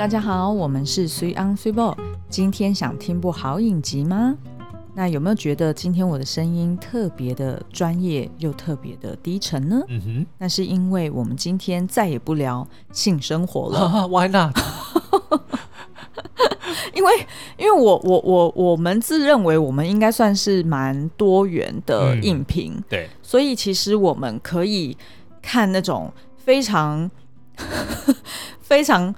大家好，我们是水 on 水 ball。今天想听部好影集吗？那有没有觉得今天我的声音特别的专业又特别的低沉呢？嗯哼，那是因为我们今天再也不聊性生活了。Why not？因为，因为我我我我们自认为我们应该算是蛮多元的影评，嗯，对，所以其实我们可以看那种非常 非常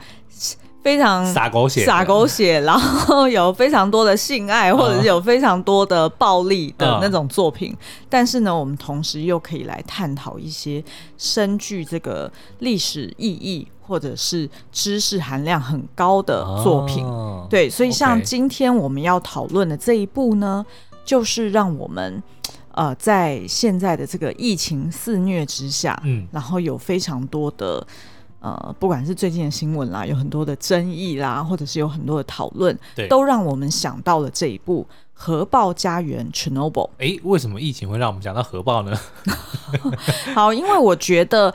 非常洒狗血、洒狗血，然后有非常多的性爱，或者是有非常多的暴力的那种作品。嗯、但是呢，我们同时又可以来探讨一些深具这个历史意义。或者是知识含量很高的作品，哦、对，所以像今天我们要讨论的这一部呢、就是让我们呃在现在的这个疫情肆虐之下，嗯，然后有非常多的呃，不管是最近的新闻啦，有很多的争议啦，或者是有很多的讨论，对，都让我们想到了这一部《核爆家园》（Chernobyl）。哎，为什么疫情会让我们讲到核爆呢？好，因为我觉得。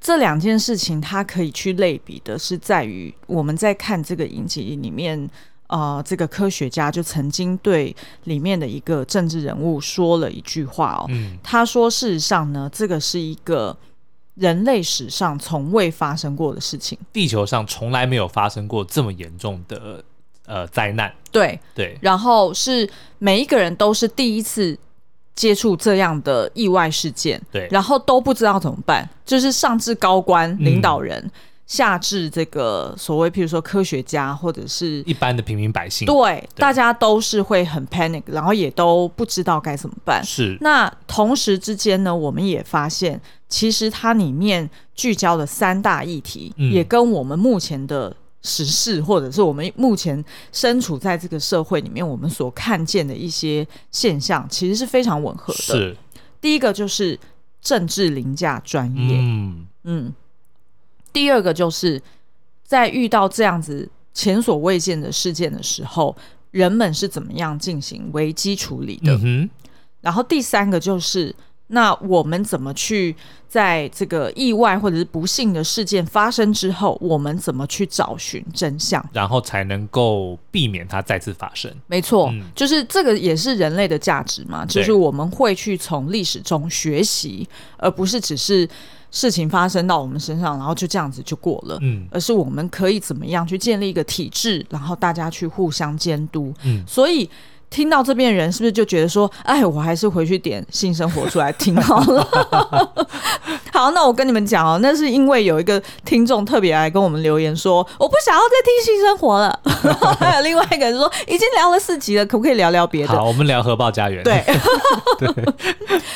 这两件事情，它可以去类比的是，在于我们在看这个影集里面，呃，这个科学家就曾经对里面的一个政治人物说了一句话哦，嗯，他说：“事实上呢，这个是一个人类史上从未发生过的事情，地球上从来没有发生过这么严重的呃灾难。”对。对，然后是每一个人都是第一次。接触这样的意外事件，对，然后都不知道怎么办，就是上至高官领导人，嗯、下至这个所谓，譬如说科学家或者是一般的平民百姓，对，对。大家都是会很 panic，然后也都不知道该怎么办。是，那同时之间呢，我们也发现，其实它里面聚焦的三大议题，嗯、也跟我们目前的。时事，或者是我们目前身处在这个社会里面，我们所看见的一些现象，其实是非常吻合的。是，第一个就是政治凌驾专业，嗯嗯。第二个就是在遇到这样子前所未见的事件的时候，人们是怎么样进行危机处理的？嗯，然后第三个就是。那我们怎么去在这个意外或者是不幸的事件发生之后，我们怎么去找寻真相，然后才能够避免它再次发生？没错，嗯，就是这个也是人类的价值嘛，就是我们会去从历史中学习，而不是只是事情发生到我们身上，然后就这样子就过了。嗯，而是我们可以怎么样去建立一个体制，然后大家去互相监督。嗯，所以。听到这边人是不是就觉得说，哎，我还是回去点性生活出来听好了。好，那我跟你们讲哦，那是因为有一个听众特别来跟我们留言说，我不想要再听性生活了。然 后还有另外一个人说，已经聊了四集了，可不可以聊聊别的？好，我们聊核爆家园。对，对。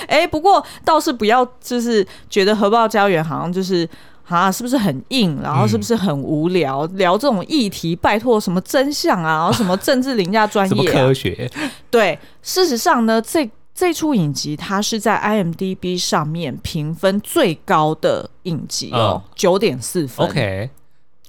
哎，不过倒是不要，就是觉得核爆家园好像就是。啊，是不是很硬？然后是不是很无聊？嗯、聊这种议题，拜托什么真相啊？然后什么政治凌驾专业、么科学？对，事实上呢，这这出影集它是在 IMDB 上面评分最高的影集哦，九点四分。OK。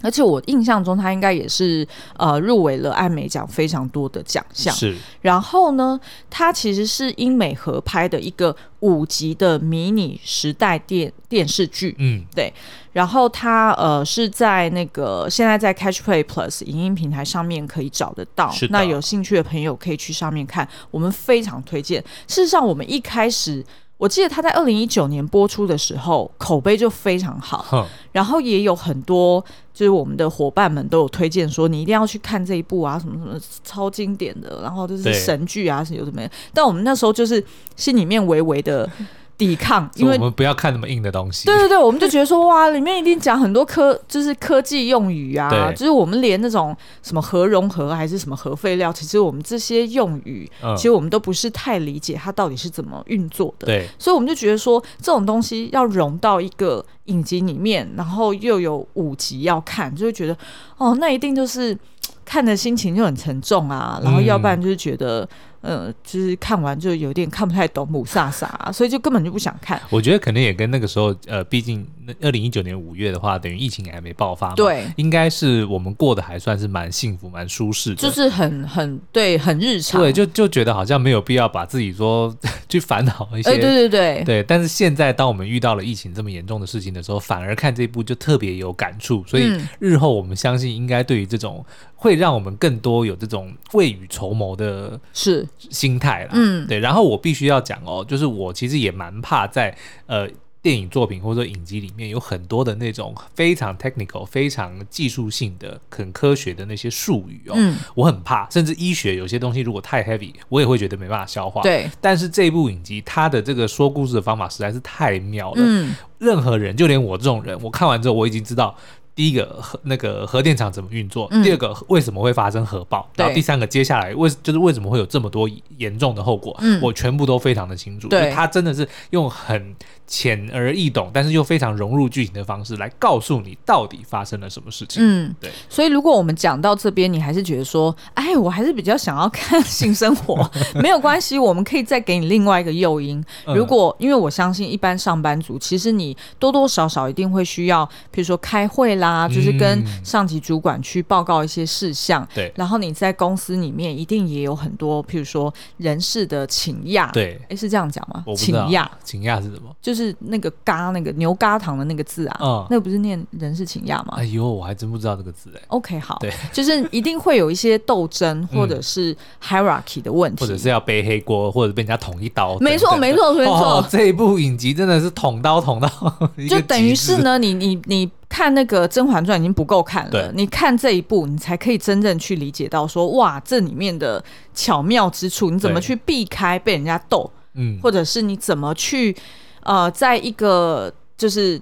而且我印象中，他应该也是呃入围了艾美奖非常多的奖项。是。然后呢，它其实是英美合拍的一个五集的迷你时代电电视剧。嗯，对。然后它呃是在那个现在在 Catch Play Plus 影音平台上面可以找得到。是。那有兴趣的朋友可以去上面看，我们非常推荐。事实上，我们一开始。我记得他在二零一九年播出的时候，口碑就非常好，嗯、然后也有很多就是我们的伙伴们都有推荐说，你一定要去看这一部啊，什么什么超经典的，然后就是神剧啊，是有什么？但我们那时候就是心里面微微的。抵抗，因为我们不要看那么硬的东西。对对对，我们就觉得说哇，里面一定讲很多科，就是科技用语啊，就是我们连那种什么核融合还是什么核废料，其实我们这些用语，嗯、其实我们都不是太理解它到底是怎么运作的。对，所以我们就觉得说，这种东西要融到一个影集里面，然后又有五集要看，就会觉得哦，那一定就是看的心情就很沉重啊，然后要不然就是觉得。呃，就是看完就有点看不太懂，母萨萨、啊，所以就根本就不想看。我觉得可能也跟那个时候，呃，毕竟那二零一九年五月的话，等于疫情还没爆发嘛，对，应该是我们过得还算是蛮幸福、蛮舒适的，就是很很对，很日常，对，就就觉得好像没有必要把自己说 去烦恼一些，哎，对对对对。但是现在，当我们遇到了疫情这么严重的事情的时候，反而看这一部就特别有感触，所以日后我们相信，应该对于这种会让我们更多有这种未雨绸缪的是心态啦，嗯，对。然后我必须要讲哦，就是我其实也蛮怕在呃。电影作品或者说影集里面有很多的那种非常 technical、非常技术性的、很科学的那些术语哦，嗯，我很怕。甚至医学有些东西如果太 heavy，我也会觉得没办法消化。对。但是这部影集它的这个说故事的方法实在是太妙了。嗯。任何人，就连我这种人，我看完之后我已经知道。第一个核那个核电厂怎么运作？嗯、第二个为什么会发生核爆？然后第三个接下来为就是为什么会有这么多严重的后果？嗯、我全部都非常的清楚。对，他真的是用很浅而易懂，但是又非常融入剧情的方式来告诉你到底发生了什么事情。嗯，对。所以如果我们讲到这边，你还是觉得说，哎，我还是比较想要看性生活，没有关系，我们可以再给你另外一个诱因。如果因为我相信一般上班族，其实你多多少少一定会需要，比如说开会啦。啦，就是跟上级主管去报告一些事项，对、嗯。然后你在公司里面一定也有很多，譬如说人事的请亚，对。哎，是这样讲吗？请亚，请亚是什么？就是那个“嘎”那个牛轧糖的那个字啊，嗯，那个不是念人事请亚吗？哎呦，我还真不知道这个字哎。OK，好，对，就是一定会有一些斗争或者是 hierarchy 的问题，或者是要背黑锅，或者被人家捅一刀。没错，没错，没错、哦。这一部影集真的是捅刀捅到，就等于是呢，你你你。看那个《甄嬛传》已经不够看了，你看这一部，你才可以真正去理解到说，哇，这里面的巧妙之处，你怎么去避开被人家斗，嗯，或者是你怎么去，呃，在一个就是。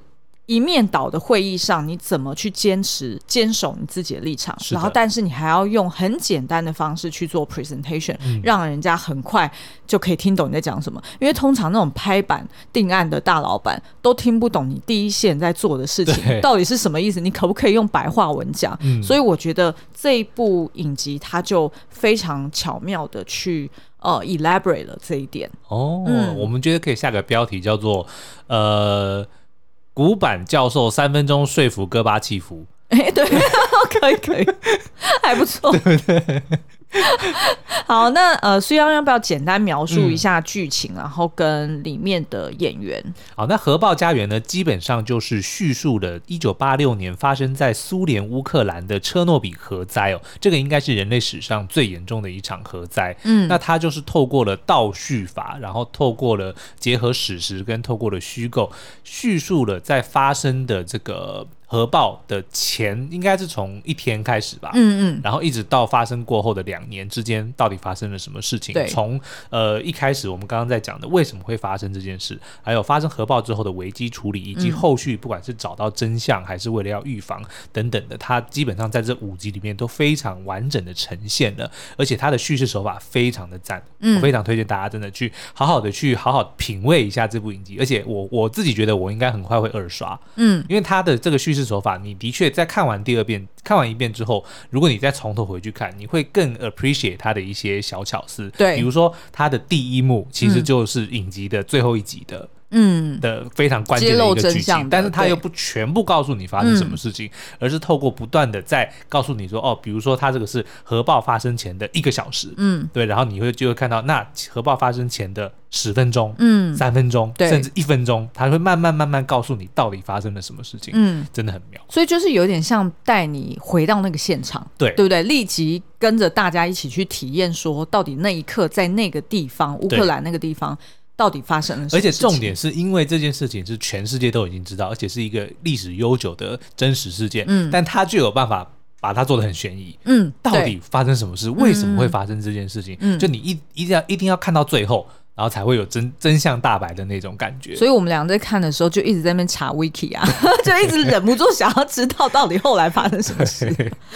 一面倒的会议上，你怎么去坚持坚守你自己的立场？然后，但是你还要用很简单的方式去做 presentation，嗯，让人家很快就可以听懂你在讲什么。因为通常那种拍板定案的大老板都听不懂你第一线在做的事情到底是什么意思。你可不可以用白话文讲？嗯，所以我觉得这一部影集它就非常巧妙的去呃 elaborate 了这一点。哦，嗯，我们觉得可以下个标题叫做呃。古板教授三分钟说服戈巴契夫。哎，对，可以可以，还不错，对不对？好，那呃，苏央要不要简单描述一下剧情，嗯，然后跟里面的演员？好，那《核爆家园》呢，基本上就是叙述了1986年发生在苏联乌克兰的车诺比核灾哦，这个应该是人类史上最严重的一场核灾。嗯，那它就是透过了倒叙法，然后透过了结合史实跟透过了虚构，叙述了在发生的这个。核爆的前应该是从一天开始吧，嗯嗯，然后一直到发生过后的两年之间，到底发生了什么事情？对，从呃一开始我们刚刚在讲的为什么会发生这件事，还有发生核爆之后的危机处理，以及后续不管是找到真相还是为了要预防等等的，它基本上在这五集里面都非常完整的呈现了，而且它的叙事手法非常的赞，嗯，我非常推荐大家真的去好好的去好好品味一下这部影集，而且我我自己觉得我应该很快会二刷，嗯，因为它的这个叙事。手法，你的确在看完第二遍、看完一遍之后，如果你再从头回去看，你会更 appreciate 它的一些小巧思。对，比如说它的第一幕其实就是影集的最后一集的。嗯。的非常关键的一个剧情，但是他又不全部告诉你发生什么事情，而是透过不断的在告诉你说，哦，比如说他这个是核爆发生前的一个小时，嗯，对，然后你会就会看到那核爆发生前的十分钟，嗯，三分钟，甚至一分钟，他会慢慢慢慢告诉你到底发生了什么事情，嗯，真的很妙，所以就是有点像带你回到那个现场，对，对不对？立即跟着大家一起去体验，说到底那一刻在那个地方，乌克兰那个地方。到底发生了什么？而且重点是因为这件事情是全世界都已经知道，而且是一个历史悠久的真实事件。嗯，但他就有办法把它做的很悬疑。嗯，到底发生什么事？为什么会发生这件事情？嗯，就你一一定要一定要看到最后。然后才会有真真相大白的那种感觉，所以我们俩在看的时候就一直在那边查 wiki 啊，就一直忍不住想要知道到底后来发生什么事。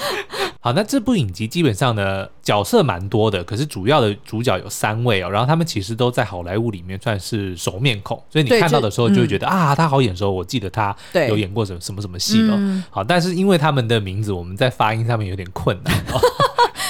好，那这部影集基本上呢，角色蛮多的，可是主要的主角有三位哦，然后他们其实都在好莱坞里面算是熟面孔，所以你看到的时候就会觉得、嗯、啊，他好眼熟，我记得他有演过什么什么什么戏哦。好，但是因为他们的名字我们在发音上面有点困难哦。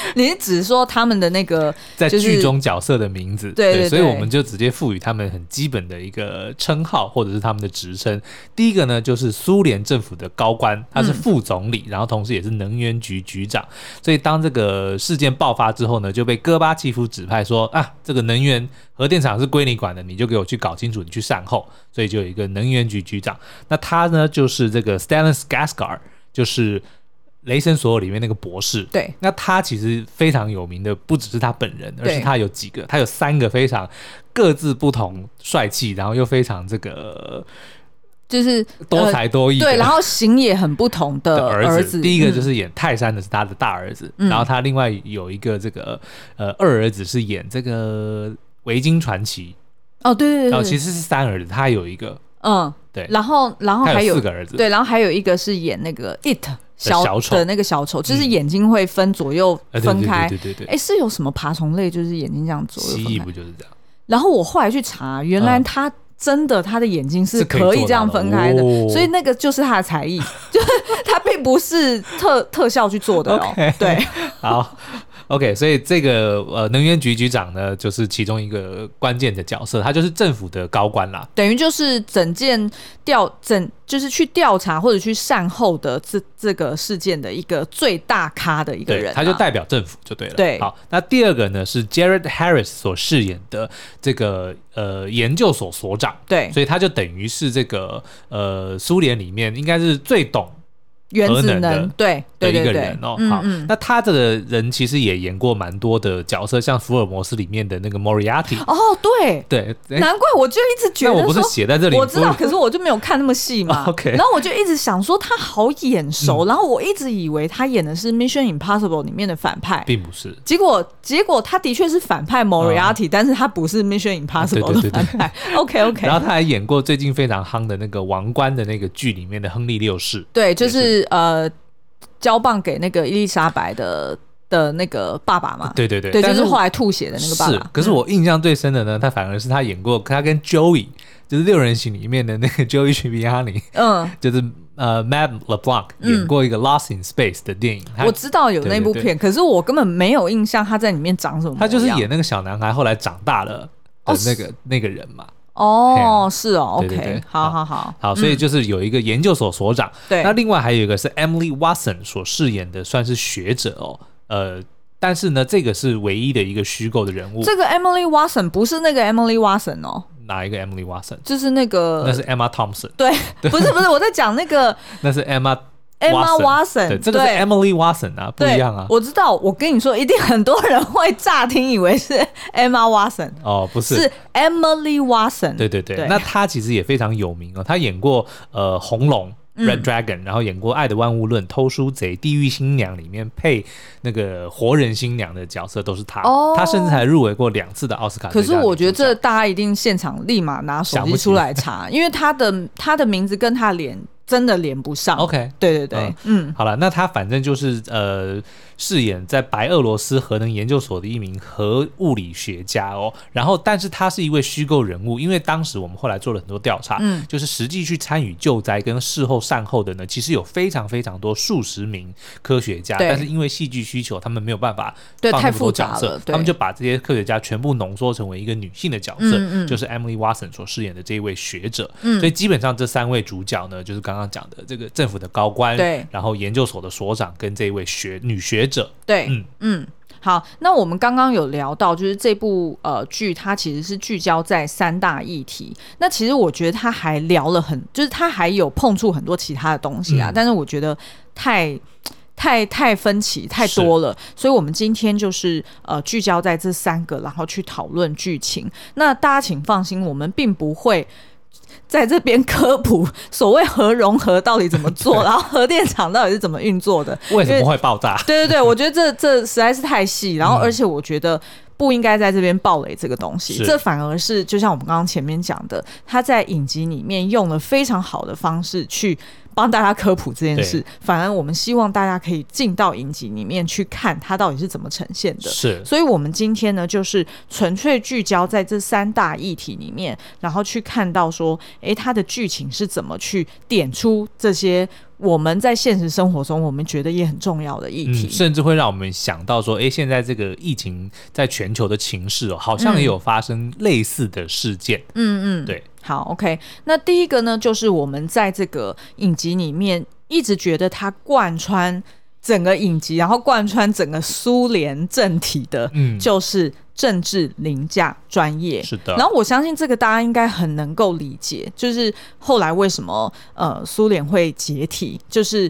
你是指说他们的那个在剧中角色的名字？对对，所以我们就直接赋予他们很基本的一个称号，或者是他们的职称。第一个呢，就是苏联政府的高官，他是副总理，然后同时也是能源局局长。所以当这个事件爆发之后呢，就被戈巴契夫指派说啊，这个能源核电厂是归你管的，你就给我去搞清楚，你去善后。所以就有一个能源局局长。那他呢，就是这个 Stellan Skarsgård，就是。雷神所有里面那个博士，对，那他其实非常有名的，不只是他本人，而是他有几个，他有三个非常各自不同、帅气，然后又非常这个，就是多才多艺、呃，对，然后型也很不同的 儿子。第一个就是演泰山的是他的大儿子，嗯、然后他另外有一个这个呃二儿子是演这个维京传奇。哦，对对对，然后其实是三儿子，他有一个，嗯，对，然后然后还有四个儿子，对，然后还有一个是演那个 It。小丑的那个小丑，就是眼睛会分左右分开。对对对，哎，是有什么爬虫类，就是眼睛这样左右分开？蜥蜴不就是这样？然后我后来去查，原来他真的他的眼睛是可以这样分开的，所以那个就是他的才艺，就是 他并不是特特效去做的哦。对，好。OK，所以这个呃能源局局长呢，就是其中一个关键的角色，他就是政府的高官啦，等于就是整件调整，就是去调查或者去善后的这这个事件的一个最大咖的一个人，他就代表政府就对了。对，好，那第二个呢是 Jared Harris 所饰演的这个呃研究所所长，对，所以他就等于是这个呃苏联里面应该是最懂。原子能对的一个人哦，好，那他这个人其实也演过蛮多的角色，像福尔摩斯里面的那个 Moriarty 哦，对。对，难怪我就一直觉得，我不是写在这里，我知道，可是我就没有看那么细嘛。OK，然后我就一直想说他好眼熟，然后我一直以为他演的是 Mission Impossible 里面的反派，并不是。结果结果他的确是反派 Moriarty，但是他不是 Mission Impossible 的反派。OK OK，然后他还演过最近非常夯的那个王冠的那个剧里面的亨利六世，对，就是。呃，交棒给那个伊丽莎白的的那个爸爸嘛？对对对，对，就是后来吐血的那个爸爸。是，可是我印象最深的呢，他反而是他演过他跟 Joey，就是六人行里面的那个 Joey Tribbiani，嗯，就是呃 Matt LeBlanc 演过一个 Lost in Space 的电影。我知道有那部片，可是我根本没有印象他在里面长什么。他就是演那个小男孩，后来长大了的那个那个人嘛。哦，是哦，OK，对对对，好好好，好，所以就是有一个研究所所长，对，那另外还有一个是 Emily Watson 所饰演的，算是学者哦，呃，但是呢，这个是唯一的一个虚构的人物。这个 Emily Watson 不是那个 Emily Watson 哦，哪一个 Emily Watson？就是那个，那是 Emma Thompson。对，不是不是，我在讲那个，那是 Emma。Emma Watson，对，这个是 Emily Watson 啊，不一样啊。我知道，我跟你说，一定很多人会乍听以为是 Emma Watson，哦，不是，是 Emily Watson。对对对，那她其实也非常有名哦，她演过呃《红龙》Red Dragon，然后演过《爱的万物论》《偷书贼》《地狱新娘》里面配那个活人新娘的角色都是她。哦，她甚至还入围过两次的奥斯卡。可是我觉得这大家一定现场立马拿手机出来查，因为她的她的名字跟她脸。真的连不上。OK，对对对，嗯，好了，那他反正就是呃。饰演在白俄罗斯核能研究所的一名核物理学家哦，然后但是他是一位虚构人物，因为当时我们后来做了很多调查，嗯，就是实际去参与救灾跟事后善后的呢，其实有非常非常多数十名科学家，但是因为戏剧需求，他们没有办法放那么多角色，他们就把这些科学家全部浓缩成为一个女性的角色，嗯嗯，就是 Emily Watson 所饰演的这一位学者，嗯，所以基本上这三位主角呢，就是刚刚讲的这个政府的高官，对，然后研究所的所长跟这一位学女学。者对，嗯嗯，好，那我们刚刚有聊到，就是这部呃剧，它其实是聚焦在三大议题。那其实我觉得他还聊了很，就是他还有碰触很多其他的东西啊，嗯、但是我觉得太太太分歧太多了，所以我们今天就是呃聚焦在这三个，然后去讨论剧情。那大家请放心，我们并不会。在这边科普所谓核融合到底怎么做，然后核电厂到底是怎么运作的，为什么会爆炸？对对对，我觉得这这实在是太细，然后而且我觉得不应该在这边暴雷这个东西，这反而是就像我们刚刚前面讲的，他在影集里面用了非常好的方式去。帮大家科普这件事，反而我们希望大家可以进到影集里面去看它到底是怎么呈现的。是，所以我们今天呢，就是纯粹聚焦在这三大议题里面，然后去看到说，诶，它的剧情是怎么去点出这些我们在现实生活中，我们觉得也很重要的议题，嗯、甚至会让我们想到说，哎，现在这个疫情在全球的情势哦，好像也有发生类似的事件。嗯嗯，对。好，OK。那第一个呢，就是我们在这个影集里面一直觉得它贯穿整个影集，然后贯穿整个苏联政体的，嗯，就是政治凌驾专业。是的。然后我相信这个大家应该很能够理解，就是后来为什么呃苏联会解体，就是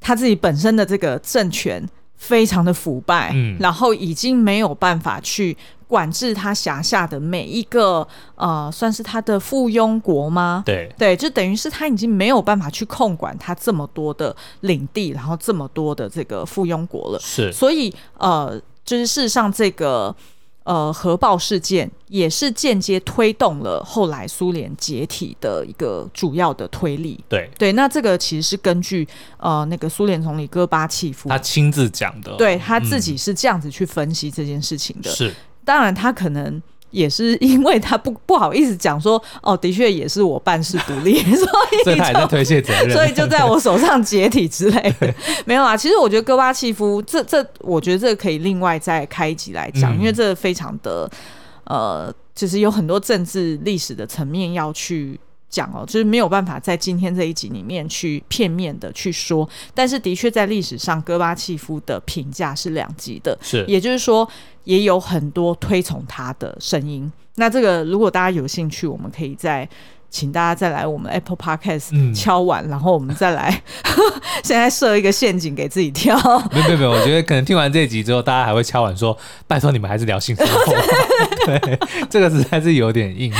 他自己本身的这个政权非常的腐败，嗯，然后已经没有办法去。管制他辖下的每一个呃，算是他的附庸国吗？对对，就等于是他已经没有办法去控管他这么多的领地，然后这么多的这个附庸国了。是，所以呃，就是事实上这个呃核爆事件也是间接推动了后来苏联解体的一个主要的推力。对对，那这个其实是根据呃那个苏联总理戈巴契夫他亲自讲的，对他自己是这样子去分析这件事情的。嗯、是。当然，他可能也是因为他不 不好意思讲说，哦，的确也是我办事不力，所以所以他在推卸责任，所以就在我手上解体之类的。没有啊，其实我觉得戈巴契夫这这，我觉得这个可以另外再开一集来讲，嗯、因为这个非常的呃，就是有很多政治历史的层面要去。讲哦，就是没有办法在今天这一集里面去片面的去说，但是的确在历史上，戈巴契夫的评价是两极的，是，也就是说，也有很多推崇他的声音。那这个如果大家有兴趣，我们可以再请大家再来我们 Apple Podcast 敲完，嗯、然后我们再来 现在设一个陷阱给自己跳。没有没有没有，我觉得可能听完这一集之后，大家还会敲完说：“拜托你们还是聊性生活。”对，这个实在是有点硬。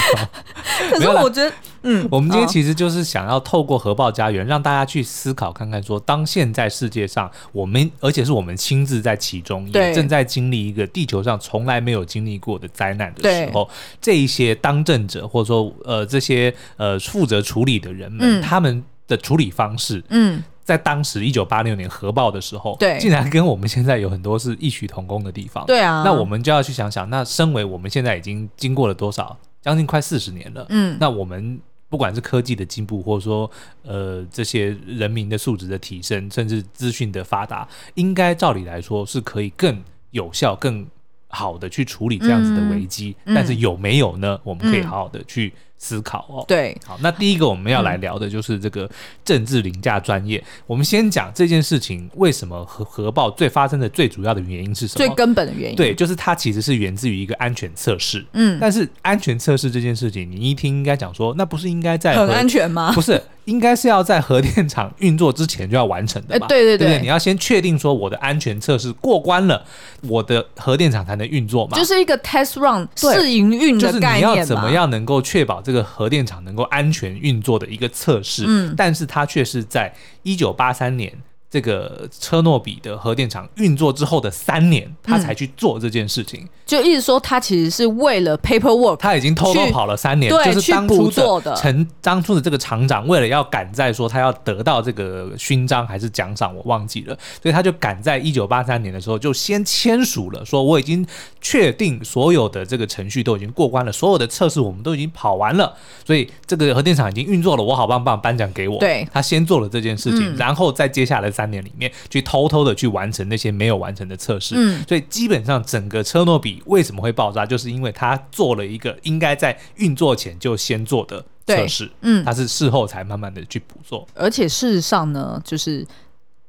可是我觉得。嗯，我们今天其实就是想要透过核爆家园，让大家去思考看看，说当现在世界上我们，而且是我们亲自在其中，也正在经历一个地球上从来没有经历过的灾难的时候，这一些当政者或者说呃这些呃负责处理的人们，他们的处理方式，嗯，在当时一九八六年核爆的时候，对，竟然跟我们现在有很多是异曲同工的地方，对啊，那我们就要去想想，那身为我们现在已经经过了多少，将近快四十年了，嗯，那我们。不管是科技的进步，或者说呃这些人民的素质的提升，甚至资讯的发达，应该照理来说是可以更有效、更好的去处理这样子的危机。嗯、但是有没有呢？我们可以好好的去。思考哦，对，好，那第一个我们要来聊的就是这个政治凌驾专业。嗯、我们先讲这件事情为什么核核爆最发生的最主要的原因是什么？最根本的原因，对，就是它其实是源自于一个安全测试。嗯，但是安全测试这件事情，你一听应该讲说，那不是应该在很安全吗？不是。应该是要在核电厂运作之前就要完成的吧？欸、对对对，你要先确定说我的安全测试过关了，我的核电厂才能运作嘛。就是一个 test run 试营运的概念，就是你要怎么样能够确保这个核电厂能够安全运作的一个测试。嗯，但是它却是在一九八三年。这个车诺比的核电厂运作之后的三年，他才去做这件事情，嗯、就意思说他其实是为了 paperwork，他已经偷偷跑了三年，对就是当初的成当初的这个厂长，为了要赶在说他要得到这个勋章还是奖赏，我忘记了，所以他就赶在一九八三年的时候就先签署了，说我已经确定所有的这个程序都已经过关了，所有的测试我们都已经跑完了，所以这个核电厂已经运作了，我好棒棒，颁奖给我。对，他先做了这件事情，嗯、然后再接下来三。三年里面去偷偷的去完成那些没有完成的测试，嗯，所以基本上整个车诺比为什么会爆炸，就是因为他做了一个应该在运作前就先做的测试，嗯，他是事后才慢慢的去补做，而且事实上呢，就是。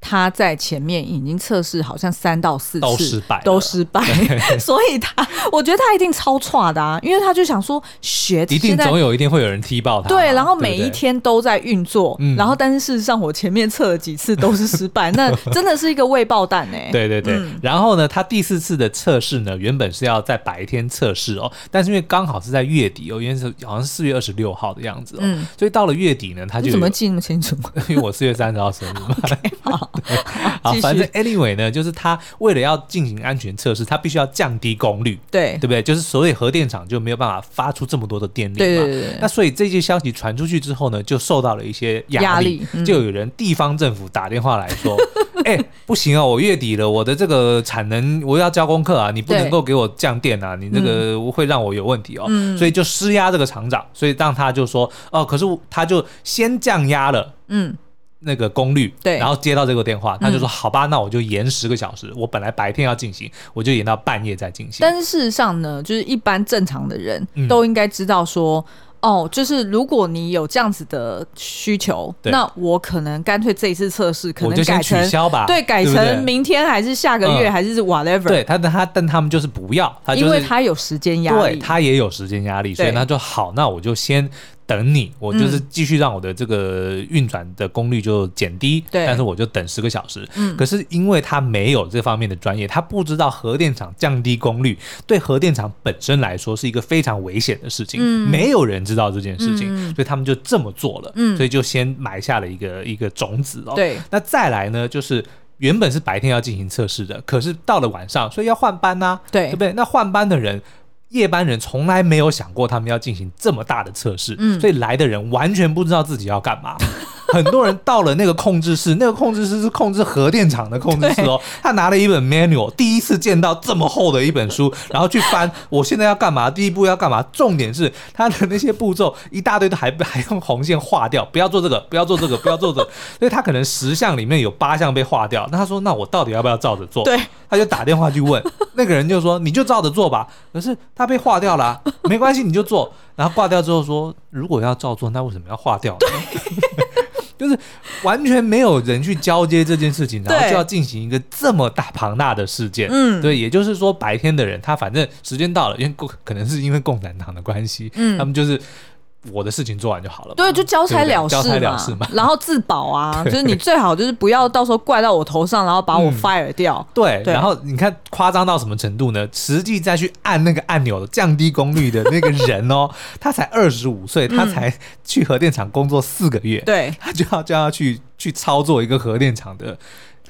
他在前面已经测试，好像三到四次都失败，都失败，所以他，我觉得他一定超差的啊，因为他就想说，学一定总有一天会有人踢爆他，对，然后每一天都在运作，然后但是事实上我前面测了几次都是失败，那真的是一个未爆弹 哎，对对对，然后呢，他第四次的测试呢，原本是要在白天测试哦，但是因为刚好是在月底哦，因为是好像是四月二十六号的样子哦，所以到了月底呢，他就怎么记那么清楚？因为我四月三十号生日嘛。好，反正 anyway 呢，就是他为了要进行安全测试，他必须要降低功率，对，对不对？就是所以核电厂就没有办法发出这么多的电力嘛。对对对。那所以这些消息传出去之后呢，就受到了一些压力，就有人地方政府打电话来说，哎、欸，不行啊，我月底了，我的这个产能我要交功课啊，你不能够给我降电啊，你这个会让我有问题哦。嗯。所以就施压这个厂长，所以让他就说，哦，可是他就先降压了，嗯。那个功率，对，然后接到这个电话，他就说：“好吧，那我就延十个小时。我本来白天要进行，我就延到半夜再进行。”但是事实上呢，就是一般正常的人都应该知道说，哦，就是如果你有这样子的需求，那我可能干脆这一次测试可能改成取消吧，对，改成明天还是下个月还是 whatever。对他，他但他们就是不要，因为他有时间压力，对他也有时间压力，所以他就好，那我就先。等你，我就是继续让我的这个运转的功率就减低，对，但是我就等十个小时。嗯，可是因为他没有这方面的专业，他不知道核电厂降低功率对核电厂本身来说是一个非常危险的事情，嗯，没有人知道这件事情，嗯，所以他们就这么做了，嗯，所以就先埋下了一个一个种子哦。对，那再来呢，就是原本是白天要进行测试的，可是到了晚上，所以要换班呐，对，对不对？那换班的人。夜班人从来没有想过他们要进行这么大的测试，嗯，所以来的人完全不知道自己要干嘛。很多人到了那个控制室，那个控制室是控制核电厂的控制室哦。他拿了一本 manual，第一次见到这么厚的一本书，然后去翻，我现在要干嘛？第一步要干嘛？重点是他的那些步骤一大堆都还还用红线划掉，不要做这个，不要做这个，不要做这个。所以他可能十项里面有八项被划掉。那他说，那我到底要不要照着做？对，他就打电话去问那个人，就说你就照着做吧。可是他被划掉了啊，没关系，你就做。然后挂掉之后说，如果要照做，那为什么要划掉呢？就是完全没有人去交接这件事情，然后就要进行一个这么大庞大的事件。嗯，对，也就是说白天的人他反正时间到了，因为共可能是因为共产党的关系，嗯，他们就是。我的事情做完就好了，对，就交差了事嘛，交差了事嘛，然后自保啊，就是你最好就是不要到时候怪到我头上，然后把我 fire 掉。嗯、对，对，然后你看夸张到什么程度呢？实际再去按那个按钮的降低功率的那个人哦，他才二十五岁，他才去核电厂工作四个月，对、嗯，他就要就要去去操作一个核电厂的。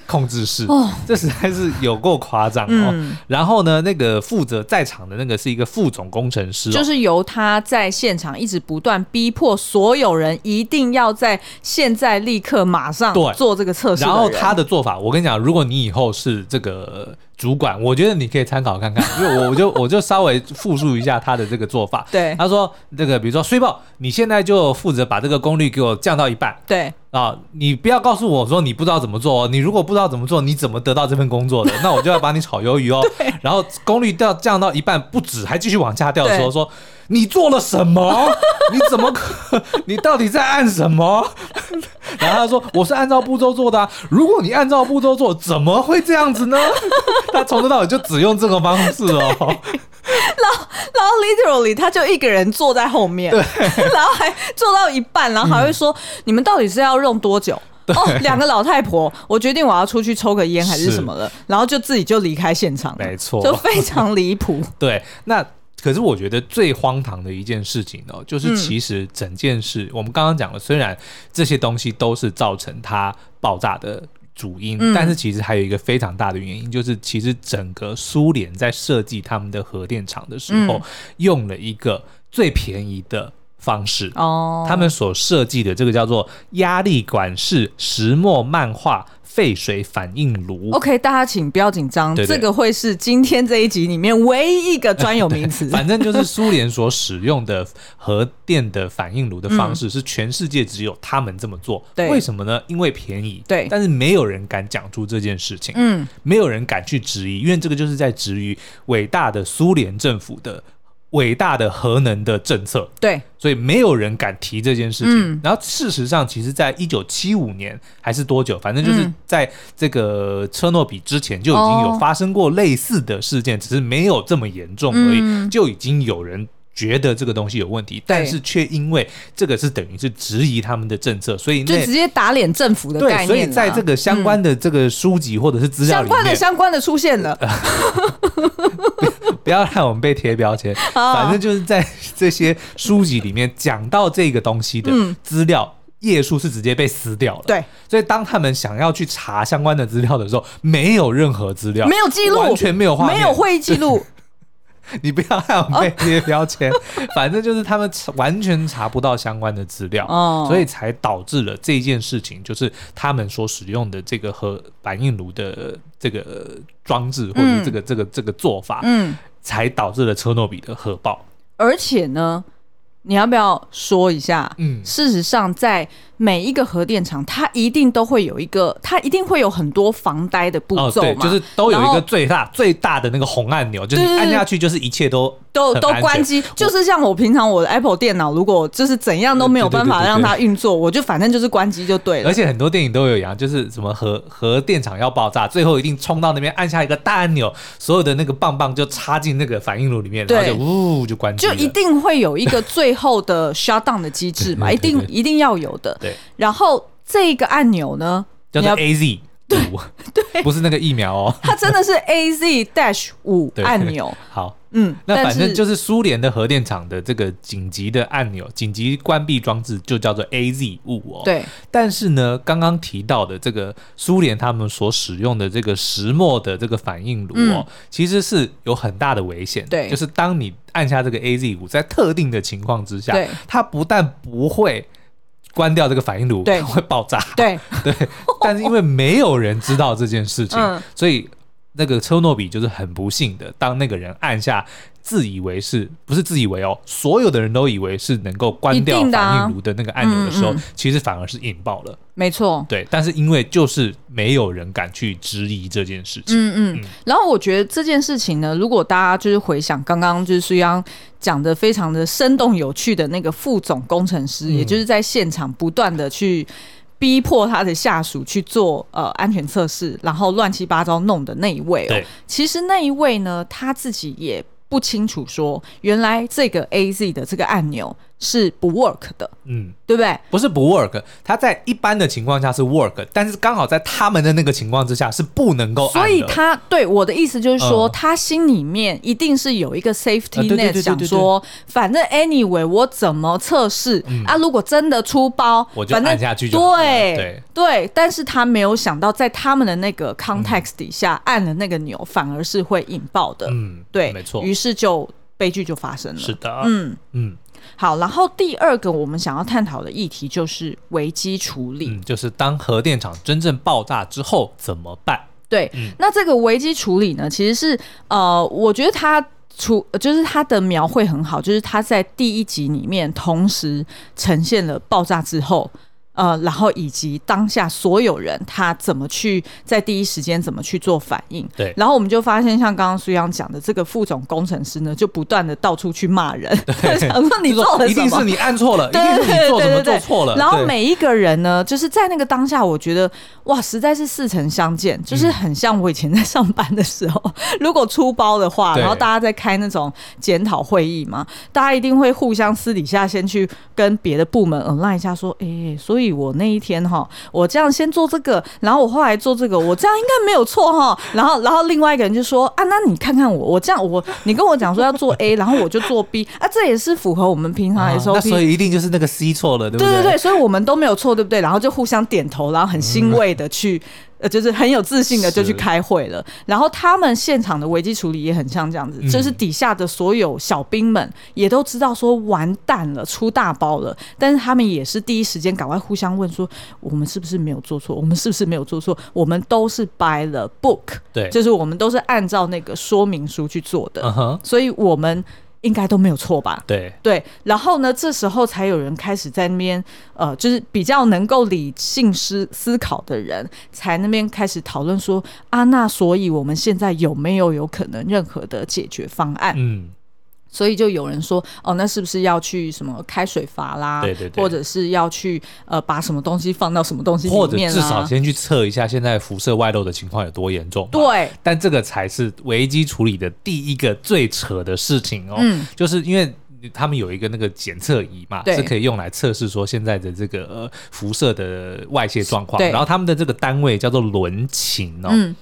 控制室，哦，这实在是有够夸张哦。嗯、然后呢，那个负责在场的那个是一个副总工程师，哦，就是由他在现场一直不断逼迫所有人一定要在现在立刻马上做这个测试。然后他的做法，我跟你讲，如果你以后是这个。主管，我觉得你可以参考看看，因为我我就我就稍微复述一下他的这个做法。对，他说这个，比如说衰报，你现在就负责把这个功率给我降到一半。对啊，你不要告诉我说你不知道怎么做哦，你如果不知道怎么做，你怎么得到这份工作的？那我就要把你炒鱿鱼哦。然后功率掉降到一半不止，还继续往下掉的时候说。你做了什么？你怎么可？你到底在按什么？然后他说：“我是按照步骤做的啊。如果你按照步骤做，怎么会这样子呢？”他从头到尾就只用这个方式哦。然后，然后 literally 他就一个人坐在后面，对，然后还做到一半，然后还会说：“嗯、你们到底是要用多久？”哦，两个老太婆，我决定我要出去抽个烟还是什么了，然后就自己就离开现场，没错，就非常离谱。对，那。可是我觉得最荒唐的一件事情呢，就是其实整件事，我们刚刚讲了，虽然这些东西都是造成它爆炸的主因，但是其实还有一个非常大的原因，就是其实整个苏联在设计他们的核电厂的时候，用了一个最便宜的方式哦，他们所设计的这个叫做压力管式石墨漫画。沸水反应炉，OK，大家请不要紧张，对对，这个会是今天这一集里面唯一一个专有名词。反正就是苏联所使用的核电的反应炉的方式，是全世界只有他们这么做。对、嗯，为什么呢？因为便宜。对，但是没有人敢讲出这件事情。嗯，没有人敢去质疑，因为这个就是在质疑伟大的苏联政府的。伟大的核能的政策，对，所以没有人敢提这件事情。嗯、然后事实上，其实，在一九七五年还是多久，反正就是在这个车诺比之前就已经有发生过类似的事件，哦、只是没有这么严重而已，嗯、就已经有人。觉得这个东西有问题，但是却因为这个是等于是质疑他们的政策，所以就直接打脸政府的概念。对，所以在这个相关的这个书籍或者是资料里面，相关的相关的出现了。不要让我们被贴标签，反正就是在这些书籍里面讲到这个东西的资料页数是直接被撕掉了。对，所以当他们想要去查相关的资料的时候，没有任何资料，没有记录，完全没有画面，没有会议记录。你不要害我们被贴标签，反正就是他们完全查不到相关的资料，所以才导致了这件事情，就是他们所使用的这个核反应炉的这个装置或者这个这个这个做法，嗯，才导致了车诺比的核爆。而且呢，你要不要说一下？嗯，事实上，在每一个核电厂，它一定都会有一个，它一定会有很多防呆的步骤嘛、哦，对，就是都有一个最大最大的那个红按钮，就是按下去就是一切都都都关机。就是像我平常我的 Apple 电脑，如果就是怎样都没有办法让它运作，我就反正就是关机就对了。而且很多电影都有一样，就是什么核核电厂要爆炸，最后一定冲到那边按下一个大按钮，所有的那个棒棒就插进那个反应炉里面，然后就呜就关机。就一定会有一个最 后的 shutdown 的机制嘛，一定一定要有的。对，然后。这个按钮呢，叫做 A Z 五，对，不是那个疫苗哦，它真的是 A Z dash 五 按钮。好，嗯，那反正就是苏联的核电厂的这个紧急的按钮，紧急关闭装置就叫做 A Z 五哦。对，但是呢，刚刚提到的这个苏联他们所使用的这个石墨的这个反应炉哦，嗯、其实是有很大的危险。对，就是当你按下这个 A Z 五，在特定的情况之下，对，它不但不会。关掉这个反应炉，对，会爆炸。对 对，但是因为没有人知道这件事情，嗯、所以那个车诺比就是很不幸的，当那个人按下。自以为是不是自以为哦？所有的人都以为是能够关掉反应炉的那个按钮的时候，啊嗯嗯、其实反而是引爆了。没错，对。但是因为就是没有人敢去质疑这件事情。嗯嗯。嗯然后我觉得这件事情呢，如果大家就是回想刚刚就是苏央讲的非常的生动有趣的那个副总工程师，嗯、也就是在现场不断的去逼迫他的下属去做呃安全测试，然后乱七八糟弄的那一位哦。其实那一位呢，他自己也。不清楚说，原来这个 A Z 的这个按钮是不 work 的，嗯，对不对？不是不 work，他在一般的情况下是 work，但是刚好在他们的那个情况之下是不能够。所以他对我的意思就是说，嗯、他心里面一定是有一个 safety net，想说，反正 anyway 我怎么测试、嗯、啊？如果真的出包，我就按下去就对对对。但是他没有想到，在他们的那个 context 底下、嗯、按了那个钮，反而是会引爆的。嗯，对，没错。于是。就悲剧就发生了。是的，嗯嗯，嗯好。然后第二个我们想要探讨的议题就是危机处理，嗯，就是当核电厂真正爆炸之后怎么办？对，嗯、那这个危机处理呢，其实是呃，我觉得它出就是它的描绘很好，就是它在第一集里面同时呈现了爆炸之后。呃，然后以及当下所有人他怎么去在第一时间怎么去做反应？对。然后我们就发现，像刚刚苏央讲的，这个副总工程师呢，就不断的到处去骂人，对 想说你做了什么？一定是你按错了，对对对对对，一定是你做什么做错了。然后每一个人呢，就是在那个当下，我觉得哇，实在是似曾相见，就是很像我以前在上班的时候，嗯、如果出包的话，然后大家在开那种检讨会议嘛，大家一定会互相私底下先去跟别的部门 online 一下，说，哎，所以。我那一天哈，我这样先做这个，然后我后来做这个，我这样应该没有错哈。然后，然后另外一个人就说啊，那你看看我，我这样我，你跟我讲说要做 A，然后我就做 B 啊，这也是符合我们平常 SOP。啊，那所以一定就是那个 C 错了，对不对？对对对，所以我们都没有错，对不对？然后就互相点头，然后很欣慰的去。呃，就是很有自信的就去开会了，然后他们现场的危机处理也很像这样子，嗯、就是底下的所有小兵们也都知道说完蛋了，出大包了，但是他们也是第一时间赶快互相问说，我们是不是没有做错？我们是不是没有做错？我们都是 by the book，对，就是我们都是按照那个说明书去做的，uh huh、所以我们。应该都没有错吧？对对，然后呢，这时候才有人开始在那边，呃，就是比较能够理性思思考的人，才那边开始讨论说啊，那所以我们现在有没有有可能任何的解决方案？嗯。所以就有人说，哦，那是不是要去什么开水阀啦？对对对，或者是要去呃把什么东西放到什么东西里面，或者至少先去测一下现在辐射外漏的情况有多严重。对，但这个才是危机处理的第一个最扯的事情哦，嗯，就是因为他们有一个那个检测仪嘛，是可以用来测试说现在的这个呃辐射的外泄状况。然后他们的这个单位叫做伦琴哦，嗯，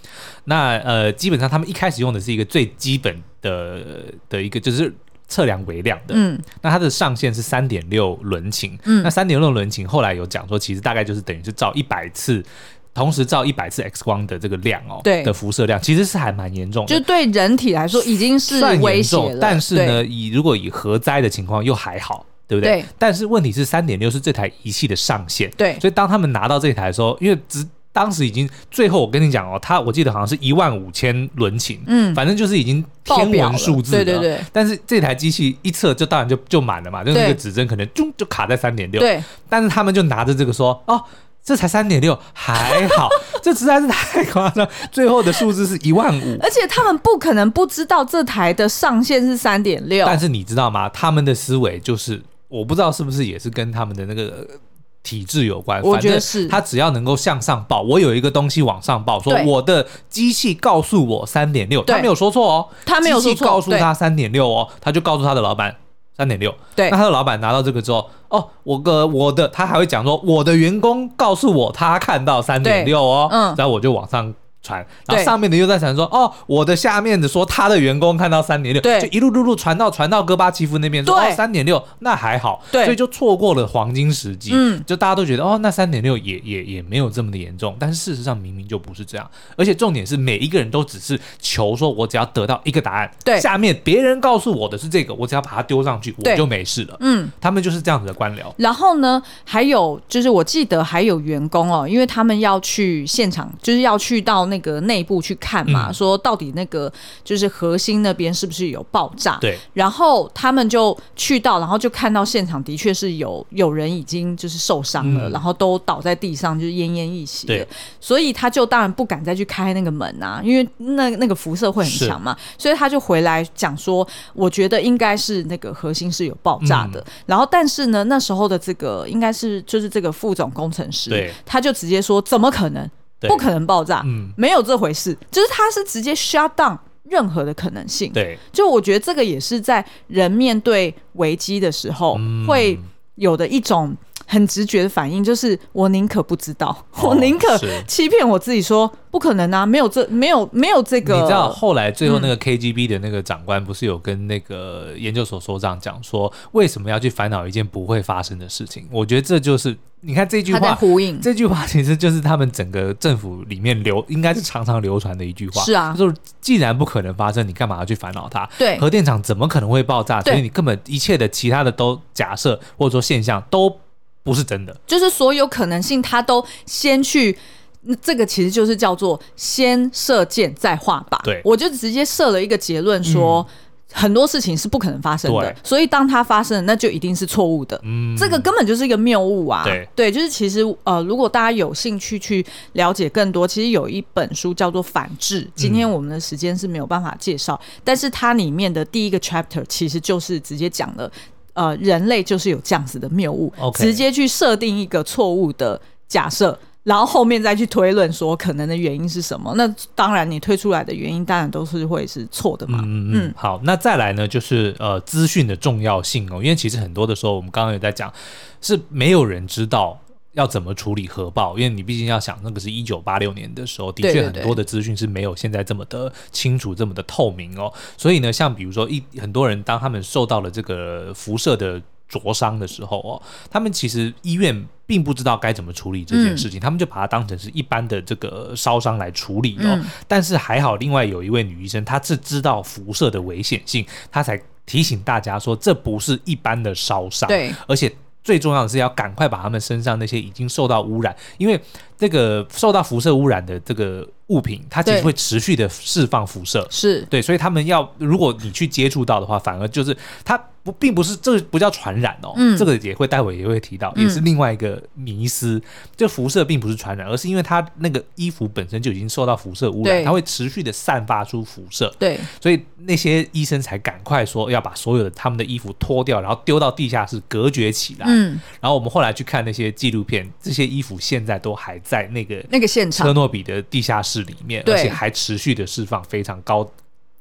那呃基本上他们一开始用的是一个最基本。的的一个就是测量微量的，嗯，那它的上限是三点六伦琴，嗯，那三点六伦琴后来有讲说，其实大概就是等于是照一百次，同时照一百次 X 光的这个量哦，对。的辐射量，其实是还蛮严重的，就对人体来说已经是危险了，但是呢，以如果以核灾的情况又还好，对不对？对，但是问题是三点六是这台仪器的上限，对，所以当他们拿到这台的时候，因为只当时已经最后，我跟你讲哦，他我记得好像是一万五千轮琴，嗯，反正就是已经天文数字了，对对对。但是这台机器一测就当然就就满了嘛，就是那个指针可能就就卡在三点六，对。但是他们就拿着这个说，哦，这才三点六，还好，这实在是太夸张，最后的数字是一万五，而且他们不可能不知道这台的上限是三点六。但是你知道吗？他们的思维就是，我不知道是不是也是跟他们的那个。体制有关，我觉得是。他只要能够向上报，我有一个东西往上报，说我的机器告诉我三点六，他没有说错哦，他没有说错，告诉他三点六哦，他就告诉他的老板三点六。对，那他的老板拿到这个之后，哦，我个我的，他还会讲说我的员工告诉我他看到三点六哦，嗯，然后我就往上。传，然后上面的又在传说，哦，我的下面的说他的员工看到三点六，对，就一路路路传到传到戈巴契夫那边，说哦三点六，那还好，对，所以就错过了黄金时机，嗯，就大家都觉得哦那三点六也也也没有这么的严重，但是事实上明明就不是这样，而且重点是每一个人都只是求说我只要得到一个答案，对，下面别人告诉我的是这个，我只要把它丢上去，我就没事了，嗯，他们就是这样子的官僚。然后呢，还有就是我记得还有员工哦，因为他们要去现场，就是要去到。那个内部去看嘛，嗯、说到底那个就是核心那边是不是有爆炸？对，然后他们就去到，然后就看到现场的确是有有人已经就是受伤了，嗯、然后都倒在地上，就是奄奄一息。对，所以他就当然不敢再去开那个门啊，因为那那个辐射会很强嘛，所以他就回来讲说，我觉得应该是那个核心是有爆炸的。嗯、然后但是呢，那时候的这个应该是就是这个副总工程师，对，他就直接说，怎么可能？不可能爆炸，嗯，没有这回事，就是它是直接 shut down 任何的可能性。对，就我觉得这个也是在人面对危机的时候会有的一种很直觉的反应，就是我宁可不知道，哦、我宁可欺骗我自己说。不可能啊！没有这没有没有这个。你知道后来最后那个 KGB 的那个长官不是有跟那个研究所所长讲说，为什么要去烦恼一件不会发生的事情？我觉得这就是你看这句话呼应，这句话其实就是他们整个政府里面流应该是常常流传的一句话。是啊，就是既然不可能发生，你干嘛要去烦恼它？对，核电厂怎么可能会爆炸？所以你根本一切的其他的都假设或者说现象都不是真的，就是所有可能性他都先去。那这个其实就是叫做先射箭再画靶。对，我就直接设了一个结论说，很多事情是不可能发生的。所以当它发生，那就一定是错误的。嗯，这个根本就是一个谬误啊。对，对，就是其实呃，如果大家有兴趣去了解更多，其实有一本书叫做《反制》，今天我们的时间是没有办法介绍，但是它里面的第一个 chapter 其实就是直接讲了，呃，人类就是有这样子的谬误，直接去设定一个错误的假设。然后后面再去推论说可能的原因是什么？那当然你推出来的原因当然都是会是错的嘛。嗯嗯。好，那再来呢，就是呃资讯的重要性哦，因为其实很多的时候我们刚刚有在讲，是没有人知道要怎么处理核爆，因为你毕竟要想那个是一九八六年的时候，的确很多的资讯是没有现在这么的清楚、这么的透明哦。所以呢，像比如说一很多人当他们受到了这个辐射的灼伤的时候哦，他们其实医院并不知道该怎么处理这件事情，嗯、他们就把它当成是一般的这个烧伤来处理哦。嗯、但是还好，另外有一位女医生，她是知道辐射的危险性，她才提醒大家说，这不是一般的烧伤。对，而且最重要的是要赶快把他们身上那些已经受到污染，因为这个受到辐射污染的这个物品，它其实会持续的释放辐射。是对，所以他们要，如果你去接触到的话，反而就是它。不，并不是这个不叫传染哦，嗯、这个也会待会也会提到，也是另外一个迷思。这、嗯、辐射并不是传染，而是因为它那个衣服本身就已经受到辐射污染，对它会持续的散发出辐射。对，所以那些医生才赶快说要把所有的他们的衣服脱掉，然后丢到地下室隔绝起来。嗯，然后我们后来去看那些纪录片，这些衣服现在都还在那个那个现场，车诺比的地下室里面，而且还持续的释放非常高。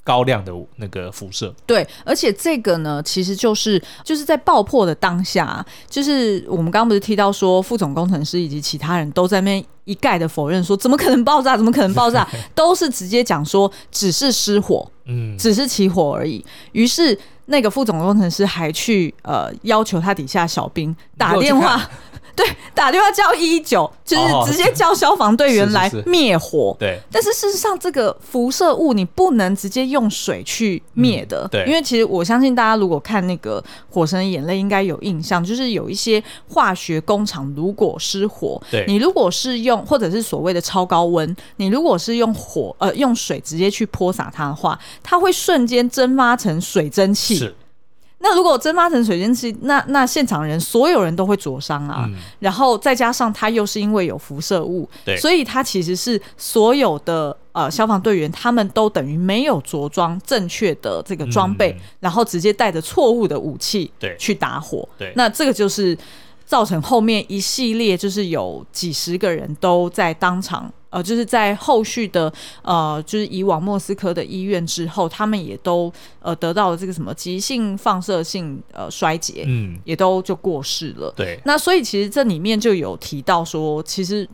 高量的那个辐射，对，而且这个呢，其实就是就是在爆破的当下，就是我们刚刚不是提到说，副总工程师以及其他人都在那边一概的否认说，怎么可能爆炸？怎么可能爆炸？都是直接讲说只是失火，嗯，只是起火而已。于是那个副总工程师还去呃要求他底下小兵打电话。对，打电话叫一一九，就是直接叫消防队员来灭火。对，但是事实上，这个辐射物你不能直接用水去灭的。对，因为其实我相信大家如果看那个《火神的眼泪》，应该有印象，就是有一些化学工厂如果失火，对，你如果是用或者是所谓的超高温，你如果是用火呃用水直接去泼洒它的话，它会瞬间蒸发成水蒸气。是。那如果蒸发成水蒸气，那那现场人所有人都会灼伤啊。嗯、然后再加上它又是因为有辐射物，对，所以它其实是所有的呃消防队员他们都等于没有着装正确的这个装备，嗯、然后直接带着错误的武器对去打火。对，那这个就是造成后面一系列就是有几十个人都在当场。呃，就是在后续的呃，就是以往莫斯科的医院之后，他们也都呃得到了这个什么急性放射性呃衰竭，嗯，也都就过世了。对，那所以其实这里面就有提到说，其实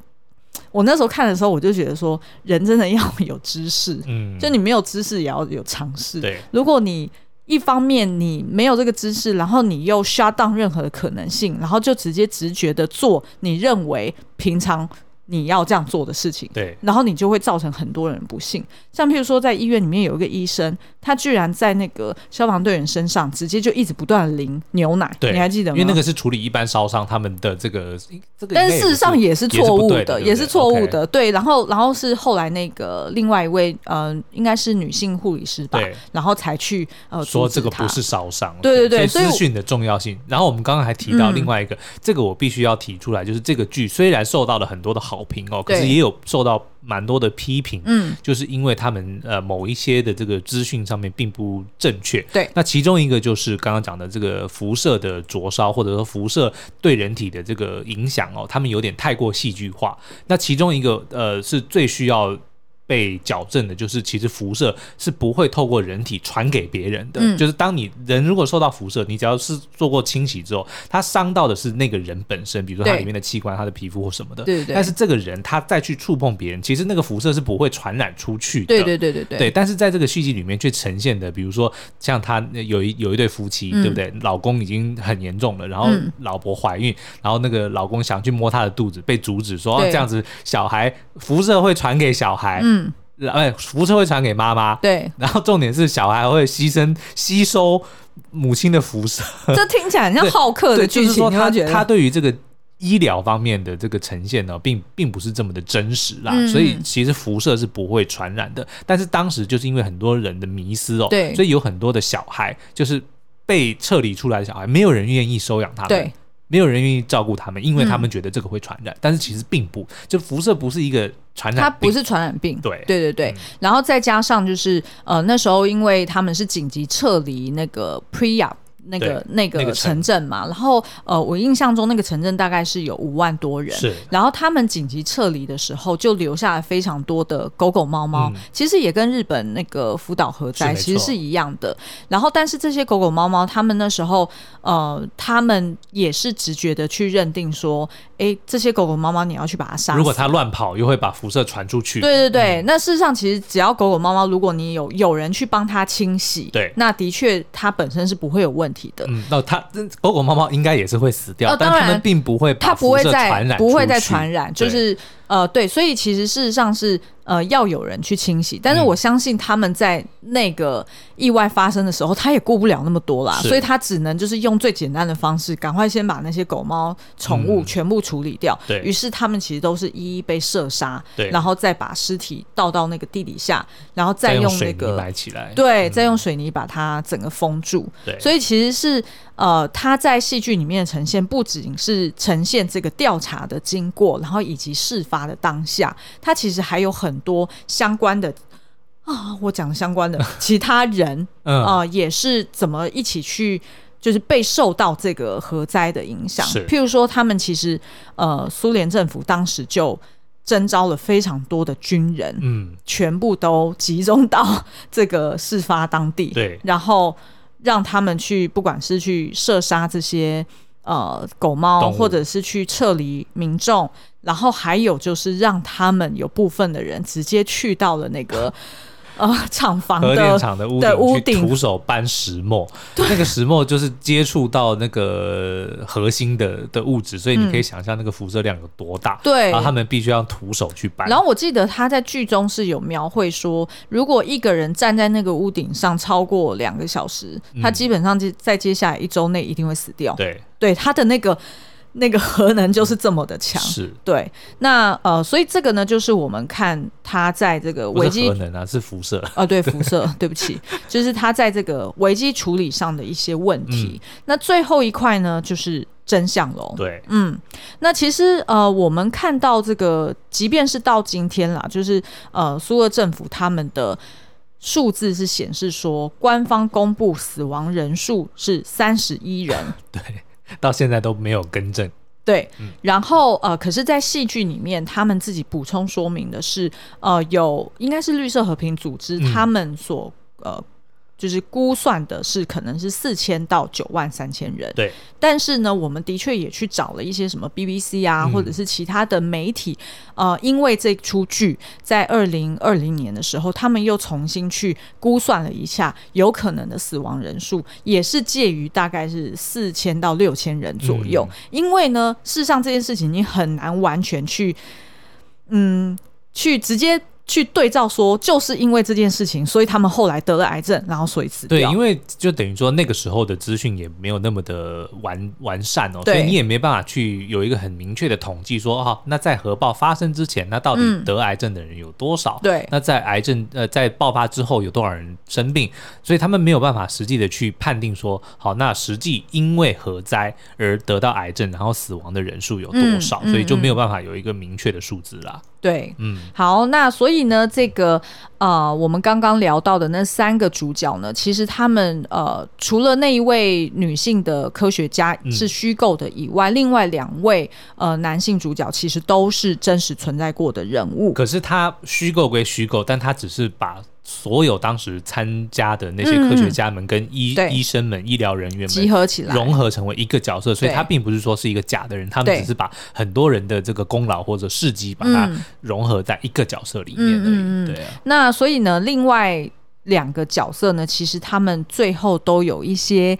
我那时候看的时候，我就觉得说，人真的要有知识，嗯，就你没有知识也要有尝试。对，如果你一方面你没有这个知识，然后你又 shut down 任何的可能性，然后就直接直觉的做你认为平常。你要这样做的事情，对，然后你就会造成很多人不幸。像譬如说，在医院里面有一个医生，他居然在那个消防队员身上直接就一直不断的淋牛奶，对，你还记得吗？因为那个是处理一般烧伤他们的这个这个，但是事实上也是错误的，也是错误的。对，对，然后然后是后来那个另外一位呃，应该是女性护理师吧，然后才去呃说这个不是烧伤，对对对，所以资讯的重要性。然后我们刚刚还提到另外一个，这个我必须要提出来，就是这个剧虽然受到了很多的好评哦，可是也有受到蛮多的批评，嗯，就是因为他们呃某一些的这个资讯上面并不正确，对。那其中一个就是刚刚讲的这个辐射的灼烧，或者说辐射对人体的这个影响哦，他们有点太过戏剧化。那其中一个呃是最需要。被矫正的就是，其实辐射是不会透过人体传给别人的。嗯、就是当你人如果受到辐射，你只要是做过清洗之后，它伤到的是那个人本身，比如说它里面的器官、它的皮肤或什么的。对对。但是这个人他再去触碰别人，其实那个辐射是不会传染出去的。对对对对对。对，但是在这个续集里面却呈现的，比如说像他有一有一对夫妻，嗯、对不对？老公已经很严重了，然后老婆怀孕，然后那个老公想去摸她的肚子，被阻止说这样子小孩辐射会传给小孩。哎，辐射会传给妈妈。对，然后重点是小孩会牺牲吸收母亲的辐射。这听起来很像好客的剧情。就是说他他对于这个医疗方面的这个呈现呢，并并不是这么的真实啦。嗯、所以其实辐射是不会传染的。但是当时就是因为很多人的迷思哦，对，所以有很多的小孩就是被撤离出来的小孩，没有人愿意收养他们。对。没有人愿意照顾他们，因为他们觉得这个会传染，嗯、但是其实并不，就辐射不是一个传染病，它不是传染病，对。对对对，嗯、然后再加上就是呃那时候因为他们是紧急撤离那个 Pripyat 那个那个城镇嘛，然后呃，我印象中那个城镇大概是有五万多人，是。然后他们紧急撤离的时候，就留下了非常多的狗狗猫猫，嗯、其实也跟日本那个福岛核灾其实是一样的。然后，但是这些狗狗猫猫，他们那时候呃，他们也是直觉的去认定说，哎，这些狗狗猫猫你要去把它杀。如果它乱跑，又会把辐射传出去。对对对，嗯、那事实上其实只要狗狗猫猫，如果你有有人去帮它清洗，对，那的确它本身是不会有问嗯，那它狗狗猫猫应该也是会死掉，哦、但它们并不会把辐射传染，不会再传染，就是。呃，对，所以其实事实上是呃要有人去清洗，但是我相信他们在那个意外发生的时候，他也顾不了那么多啦，所以他只能就是用最简单的方式，赶快先把那些狗猫宠物全部处理掉。对，于是他们其实都是一一被射杀，对，然后再把尸体倒到那个地底下，然后再用那个埋起来，对，再用水泥把它整个封住。对，所以其实是呃他在戏剧里面的呈现，不仅是呈现这个调查的经过，然后以及事发。的当下，他其实还有很多相关的啊，我讲的相关的 其他人啊、呃，也是怎么一起去，就是被受到这个核灾的影响。譬如说，他们其实呃，苏联政府当时就征召了非常多的军人，嗯，全部都集中到这个事发当地，对，然后让他们去，不管是去射杀这些呃狗猫，或者是去撤离民众。然后还有就是让他们有部分的人直接去到了那个呃厂房的核电厂的屋顶徒手搬石墨，那个石墨就是接触到那个核心的的物质，所以你可以想象那个辐射量有多大。对、嗯，然后他们必须要徒手去搬。然后我记得他在剧中是有描绘说，如果一个人站在那个屋顶上超过两个小时，他基本上就在接下来一周内一定会死掉。对，对，他的那个。那个核能就是这么的强，是对。那呃，所以这个呢，就是我们看它在这个危机核能啊，是辐射啊、呃，对，辐射，对不起，就是它在这个危机处理上的一些问题。嗯、那最后一块呢，就是真相喽。对，嗯，那其实呃，我们看到这个，即便是到今天啦，就是呃，苏俄政府他们的数字是显示说，官方公布死亡人数是三十一人。对。到现在都没有更正，对，然后呃，可是，在戏剧里面，他们自己补充说明的是，呃，有应该是绿色和平组织他们所呃。就是估算的是可能是四千到九万三千人，对。但是呢，我们的确也去找了一些什么 BBC 啊，嗯、或者是其他的媒体，呃，因为这出剧在二零二零年的时候，他们又重新去估算了一下，有可能的死亡人数也是介于大概是四千到六千人左右。嗯、因为呢，事实上这件事情你很难完全去，嗯，去直接。去对照说，就是因为这件事情，所以他们后来得了癌症，然后所以死掉。对，因为就等于说那个时候的资讯也没有那么的完完善哦，所以你也没办法去有一个很明确的统计说，哦，那在核爆发生之前，那到底得癌症的人有多少？对、嗯，那在癌症呃在爆发之后有多少人生病？所以他们没有办法实际的去判定说，好，那实际因为核灾而得到癌症然后死亡的人数有多少？嗯、所以就没有办法有一个明确的数字啦。对，嗯，好，那所以呢，这个呃，我们刚刚聊到的那三个主角呢，其实他们呃，除了那一位女性的科学家是虚构的以外，嗯、另外两位呃男性主角其实都是真实存在过的人物。可是他虚构归虚构，但他只是把。所有当时参加的那些科学家们跟医、嗯、医生们、医疗人员们集合起来，融合成为一个角色，所以他并不是说是一个假的人，他们只是把很多人的这个功劳或者事迹把它融合在一个角色里面而已。嗯、对啊，那所以呢，另外两个角色呢，其实他们最后都有一些，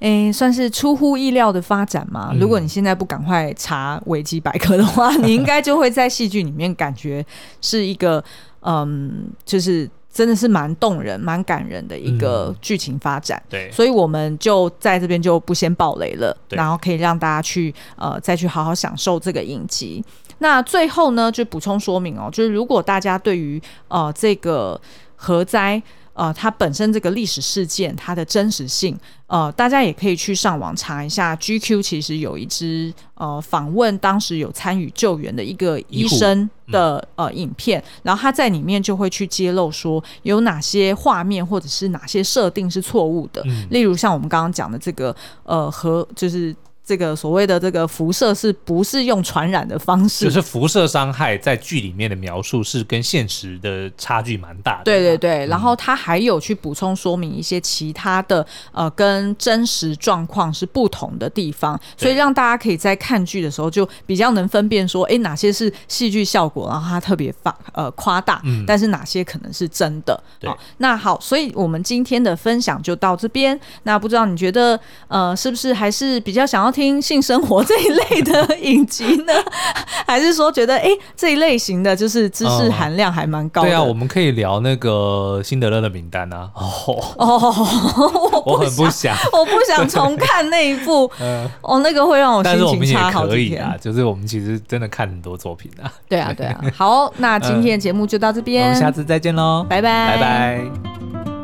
诶，算是出乎意料的发展嘛。嗯、如果你现在不赶快查维基百科的话，你应该就会在戏剧里面感觉是一个，嗯，就是。真的是蛮动人、蛮感人的一个剧情发展，嗯、对，所以我们就在这边就不先爆雷了，然后可以让大家去呃再去好好享受这个影集。那最后呢，就补充说明哦，就是如果大家对于呃这个核灾。呃，它本身这个历史事件，它的真实性，呃，大家也可以去上网查一下。GQ 其实有一支呃访问当时有参与救援的一个医生的呃影片，然后他在里面就会去揭露说有哪些画面或者是哪些设定是错误的，嗯、例如像我们刚刚讲的这个呃和就是。这个所谓的这个辐射是不是用传染的方式？就是辐射伤害在剧里面的描述是跟现实的差距蛮大的。对对对，嗯、然后他还有去补充说明一些其他的呃跟真实状况是不同的地方，所以让大家可以在看剧的时候就比较能分辨说，哎，哪些是戏剧效果，然后它特别放呃夸大，嗯、但是哪些可能是真的。对、哦，那好，所以我们今天的分享就到这边。那不知道你觉得呃是不是还是比较想要听性生活这一类的影集呢，还是说觉得哎、欸、这一类型的就是知识含量还蛮高的？对啊，我们可以聊那个辛德勒的名单啊。哦 哦，我很不想，我不想重看那一部。嗯，哦，那个会让我心情差好几天。就是我们其实真的看很多作品啊。对啊，对啊。好，那今天的节目就到这边，我们下次再见喽，拜拜，拜拜。